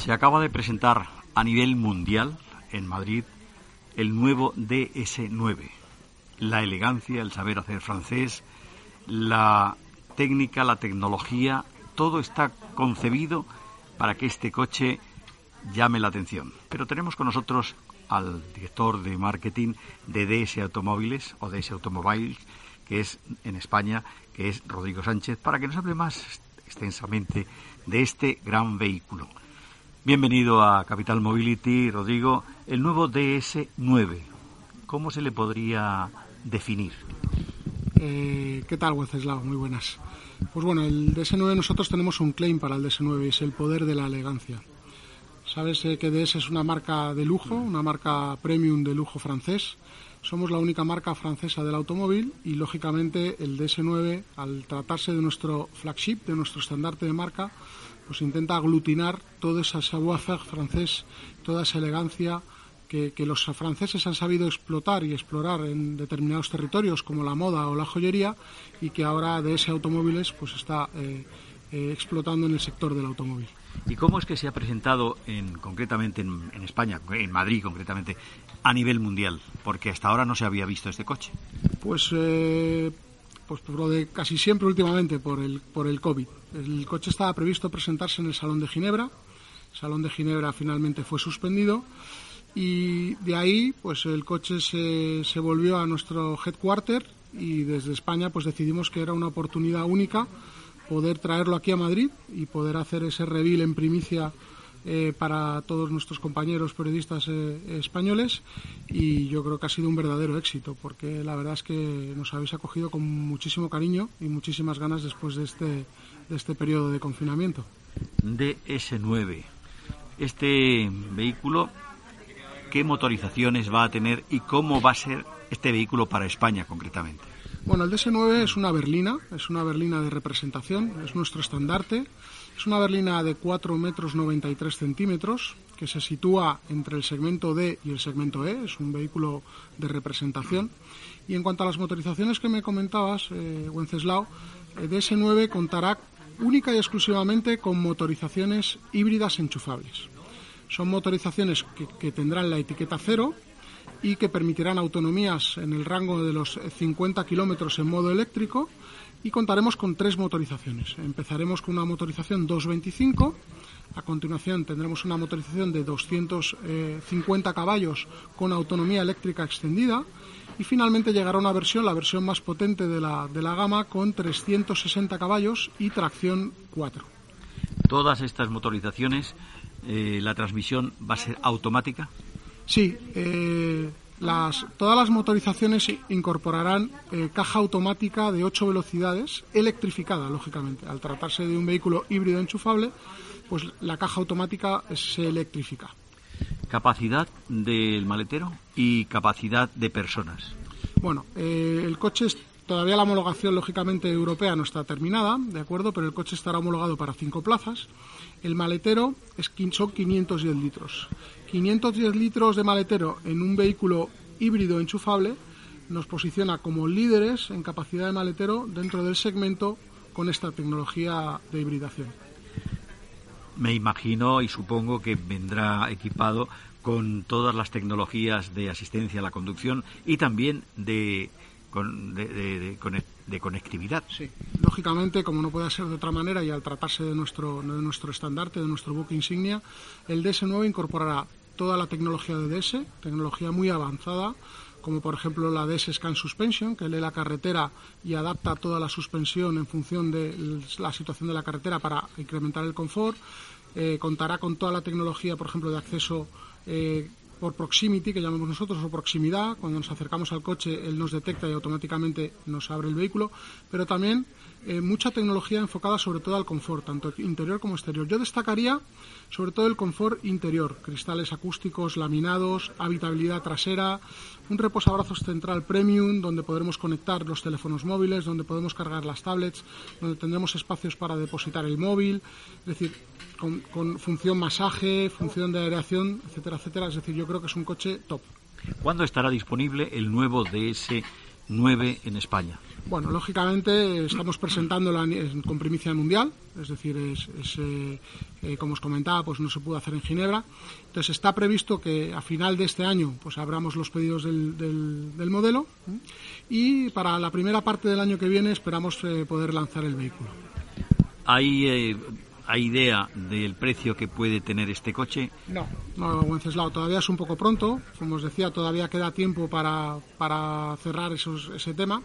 Se acaba de presentar a nivel mundial en Madrid el nuevo DS9. La elegancia, el saber hacer francés, la técnica, la tecnología, todo está concebido para que este coche llame la atención. Pero tenemos con nosotros al director de marketing de DS Automóviles o DS Automobiles, que es en España, que es Rodrigo Sánchez, para que nos hable más extensamente de este gran vehículo. Bienvenido a Capital Mobility, Rodrigo. El nuevo DS9, ¿cómo se le podría definir? Eh, ¿Qué tal, Wenceslao? Muy buenas. Pues bueno, el DS9 nosotros tenemos un claim para el DS9, es el poder de la elegancia. Sabes eh, que DS es una marca de lujo, una marca premium de lujo francés. Somos la única marca francesa del automóvil y lógicamente el DS9, al tratarse de nuestro flagship, de nuestro estandarte de marca, pues intenta aglutinar todo ese savoir-faire francés, toda esa elegancia que, los franceses han sabido explotar y explorar en determinados territorios como la moda o la joyería y que ahora de ese automóviles pues está eh, eh, explotando en el sector del automóvil. ¿Y cómo es que se ha presentado en, concretamente en, España, en Madrid concretamente, a nivel mundial? Porque hasta ahora no se había visto este coche. Pues eh, pues por lo de casi siempre últimamente por el, por el COVID. El coche estaba previsto presentarse en el Salón de Ginebra. El Salón de Ginebra finalmente fue suspendido y de ahí pues el coche se, se volvió a nuestro headquarter y desde España pues decidimos que era una oportunidad única poder traerlo aquí a Madrid y poder hacer ese reveal en primicia eh, para todos nuestros compañeros periodistas eh, españoles y yo creo que ha sido un verdadero éxito porque la verdad es que nos habéis acogido con muchísimo cariño y muchísimas ganas después de este, de este periodo de confinamiento. DS9, este vehículo, ¿qué motorizaciones va a tener y cómo va a ser este vehículo para España concretamente? Bueno, el DS9 es una berlina, es una berlina de representación, es nuestro estandarte. Es una berlina de 4 metros 93 centímetros que se sitúa entre el segmento D y el segmento E. Es un vehículo de representación. Y en cuanto a las motorizaciones que me comentabas, eh, Wenceslao, el eh, DS9 contará única y exclusivamente con motorizaciones híbridas enchufables. Son motorizaciones que tendrán la etiqueta cero y que permitirán autonomías en el rango de los 50 kilómetros en modo eléctrico y contaremos con tres motorizaciones. Empezaremos con una motorización 225, a continuación tendremos una motorización de 250 caballos con autonomía eléctrica extendida y finalmente llegará una versión, la versión más potente de la, de la gama, con 360 caballos y tracción 4. Todas estas motorizaciones, eh, la transmisión va a ser automática. Sí, eh, todas las motorizaciones incorporarán eh, caja automática de 8 velocidades, electrificada, lógicamente. Al tratarse de un vehículo híbrido enchufable, pues la caja automática se electrifica. Capacidad del maletero y capacidad de personas. Bueno, eh, el coche todavía la homologación lógicamente europea no está terminada, de acuerdo, pero el coche estará homologado para cinco plazas. El maletero es, son 510 litros. 510 litros de maletero en un vehículo híbrido enchufable nos posiciona como líderes en capacidad de maletero dentro del segmento con esta tecnología de hibridación. Me imagino y supongo que vendrá equipado con todas las tecnologías de asistencia a la conducción y también de, de, conectividad. Sí, lógicamente, como no puede ser de otra manera y al tratarse de nuestro, de nuestro estandarte, de nuestro buque insignia, el DS9 incorporará toda la tecnología de DS, tecnología muy avanzada, como por ejemplo la DS Scan Suspension, que lee la carretera y adapta toda la suspensión en función de la situación de la carretera para incrementar el confort. Eh, contará con toda la tecnología, por ejemplo, de acceso eh, por proximity, que llamamos nosotros, o proximidad. Cuando nos acercamos al coche, él nos detecta y automáticamente nos abre el vehículo. Pero también eh, mucha tecnología enfocada sobre todo al confort, tanto interior como exterior. Yo destacaría sobre todo el confort interior, cristales acústicos, laminados, habitabilidad trasera, un reposabrazos central premium donde podremos conectar los teléfonos móviles, donde podemos cargar las tablets, donde tendremos espacios para depositar el móvil, es decir, con, con función masaje, función de aireación, etcétera, etcétera. Es decir, yo creo que es un coche top. ¿Cuándo estará disponible el nuevo DS9 en España? Bueno, lógicamente estamos presentándola con primicia mundial, es decir, es, eh, eh, como os comentaba, pues no se pudo hacer en Ginebra. Entonces está previsto que a final de este año pues abramos los pedidos del, del, modelo y para la primera parte del año que viene esperamos eh, poder lanzar el vehículo. Hay ¿Hay idea del precio que puede tener este coche? No, no, Wenceslao, todavía es un poco pronto. Como os decía, todavía queda tiempo para, para cerrar esos, ese tema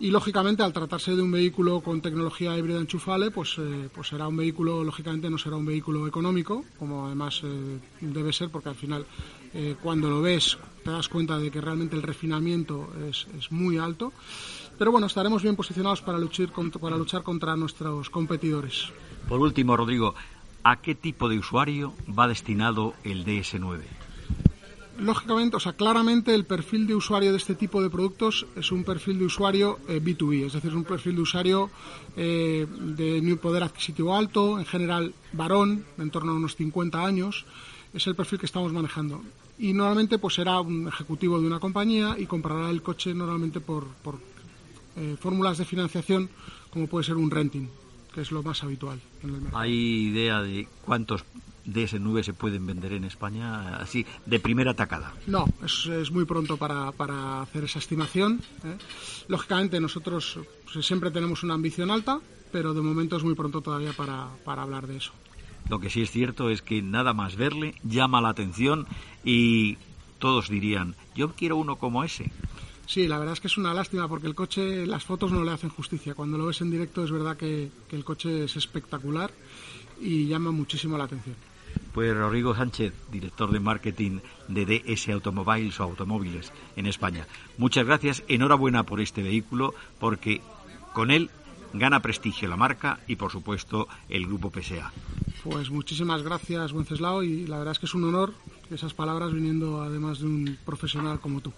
y lógicamente al tratarse de un vehículo con tecnología híbrida enchufable pues, eh, pues será un vehículo lógicamente no será un vehículo económico como además eh, debe ser porque al final eh, cuando lo ves te das cuenta de que realmente el refinamiento es, es muy alto pero bueno estaremos bien posicionados para para luchar contra nuestros competidores por último Rodrigo ¿a qué tipo de usuario va destinado el DS9? Lógicamente, o sea, claramente el perfil de usuario de este tipo de productos es un perfil de usuario B2B, eh, es decir, un perfil de usuario eh, de poder adquisitivo alto, en general varón, en torno a unos 50 años, es el perfil que estamos manejando. Y normalmente pues será un ejecutivo de una compañía y comprará el coche normalmente por, por eh, fórmulas de financiación como puede ser un renting, que es lo más habitual en el mercado. ¿Hay idea de cuántos DS9 se pueden vender en España así de primera tacada? No, es, muy pronto para, para, hacer esa estimación. ¿eh? Lógicamente nosotros pues, siempre tenemos una ambición alta, pero de momento es muy pronto todavía para, para hablar de eso. Lo que sí es cierto es que nada más verle llama la atención y todos dirían, yo quiero uno como ese. Sí, la verdad es que es una lástima porque el coche, las fotos no le hacen justicia. Cuando lo ves en directo es verdad que, que el coche es espectacular y llama muchísimo la atención. Pues Rodrigo Sánchez, director de marketing de DS Automobiles o Automóviles en España. Muchas gracias, enhorabuena por este vehículo, porque con él gana prestigio la marca y, por supuesto, el grupo PSA. Pues muchísimas gracias, Wenceslao, y la verdad es que es un honor esas palabras viniendo además de un profesional como tú.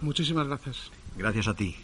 Muchísimas gracias. Gracias a ti.